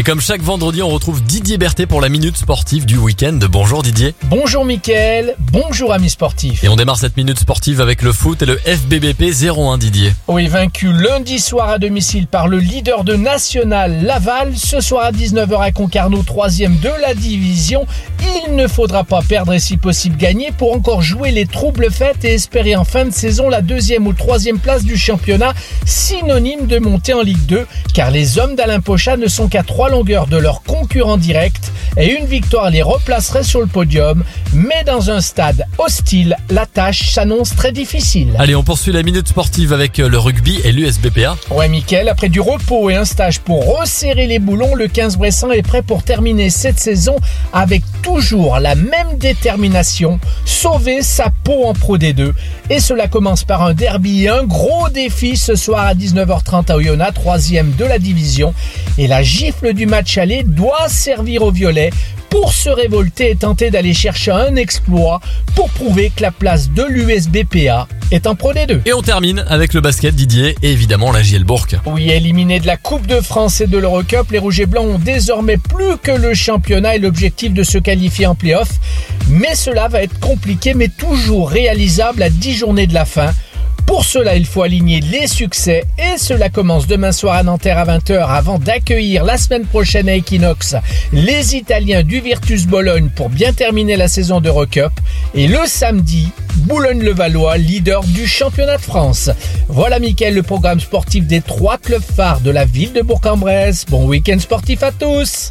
Et comme chaque vendredi, on retrouve Didier Berthet pour la minute sportive du week-end. Bonjour Didier. Bonjour Mickaël, bonjour amis sportifs. Et on démarre cette minute sportive avec le foot et le FBBP 01 Didier. Oui, vaincu lundi soir à domicile par le leader de National Laval, ce soir à 19h à Concarneau, troisième de la division. Il ne faudra pas perdre et si possible gagner pour encore jouer les troubles faites et espérer en fin de saison la deuxième ou troisième place du championnat, synonyme de montée en Ligue 2, car les hommes d'Alain Pochat ne sont qu'à trois longueurs de leur concurrent direct et une victoire les replacerait sur le podium, mais dans un stade hostile, la tâche s'annonce très difficile. Allez, on poursuit la minute sportive avec le rugby et l'USBPA. Ouais, Mickaël, après du repos et un stage pour resserrer les boulons, le 15 Bressan est prêt pour terminer cette saison avec toujours la même détermination, sauver sa peau en Pro D2. Et cela commence par un derby et un gros défi ce soir à 19h30 à Oyonnax, troisième de la division. Et la gifle du match aller doit servir au violet pour se révolter et tenter d'aller chercher un exploit pour prouver que la place de l'USBPA est en Pro D2. Et on termine avec le basket Didier et évidemment la JL Bourg. Oui, éliminés de la Coupe de France et de l'Eurocup, les Rouges et Blancs ont désormais plus que le championnat et l'objectif de se qualifier en playoff. Mais cela va être compliqué, mais toujours réalisable à 10 journées de la fin. Pour cela, il faut aligner les succès et cela commence demain soir à Nanterre à 20h avant d'accueillir la semaine prochaine à Equinox les Italiens du Virtus Bologne pour bien terminer la saison d'Eurocup et le samedi, Boulogne-le-Valois, leader du championnat de France. Voilà Mickaël, le programme sportif des trois clubs phares de la ville de Bourg-en-Bresse. Bon week-end sportif à tous